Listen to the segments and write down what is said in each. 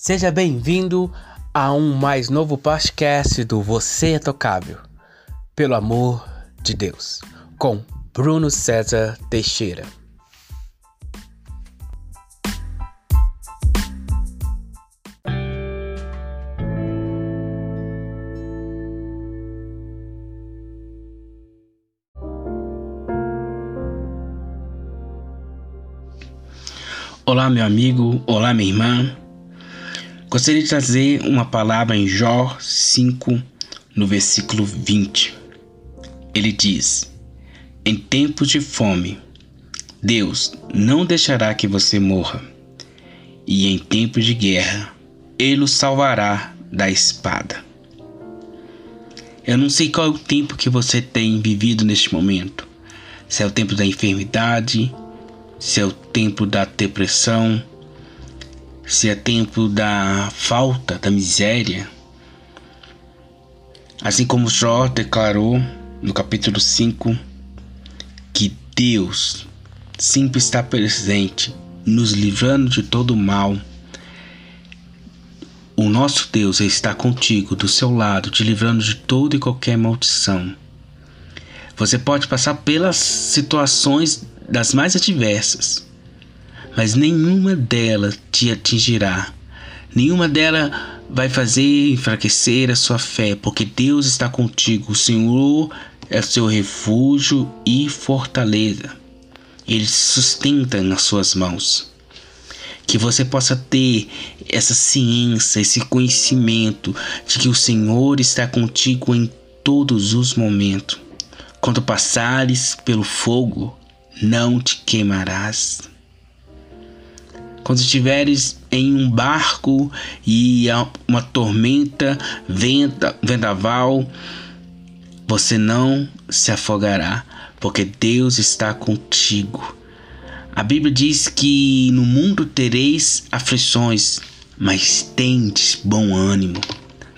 Seja bem-vindo a um mais novo podcast do Você é Tocável, pelo amor de Deus, com Bruno César Teixeira. Olá, meu amigo, olá, minha irmã. Gostaria de trazer uma palavra em Jó 5, no versículo 20. Ele diz: Em tempos de fome, Deus não deixará que você morra, e em tempos de guerra, Ele o salvará da espada. Eu não sei qual é o tempo que você tem vivido neste momento. Se é o tempo da enfermidade, se é o tempo da depressão, se é tempo da falta, da miséria. Assim como Jó declarou no capítulo 5 que Deus sempre está presente, nos livrando de todo mal. O nosso Deus está contigo, do seu lado, te livrando de toda e qualquer maldição. Você pode passar pelas situações das mais adversas mas nenhuma delas te atingirá. Nenhuma delas vai fazer enfraquecer a sua fé, porque Deus está contigo. O Senhor é seu refúgio e fortaleza. Ele sustenta nas suas mãos. Que você possa ter essa ciência, esse conhecimento de que o Senhor está contigo em todos os momentos. Quando passares pelo fogo, não te queimarás. Quando estiveres em um barco e há uma tormenta, venta, vendaval, você não se afogará, porque Deus está contigo. A Bíblia diz que no mundo tereis aflições, mas tendes bom ânimo.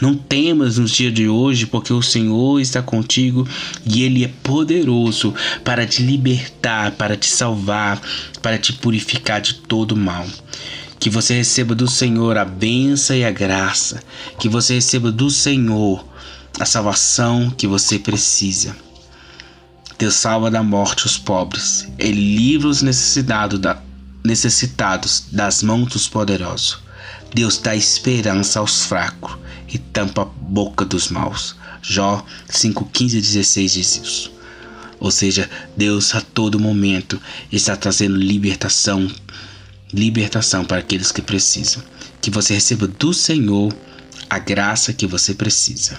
Não temas nos dias de hoje, porque o Senhor está contigo e Ele é poderoso para te libertar, para te salvar, para te purificar de todo mal. Que você receba do Senhor a benção e a graça. Que você receba do Senhor a salvação que você precisa. Deus salva da morte os pobres. Ele livra os da, necessitados das mãos dos poderosos. Deus dá esperança aos fracos e tampa a boca dos maus. Jó 5, 15 e 16 diz isso. Ou seja, Deus a todo momento está trazendo libertação, libertação para aqueles que precisam. Que você receba do Senhor a graça que você precisa.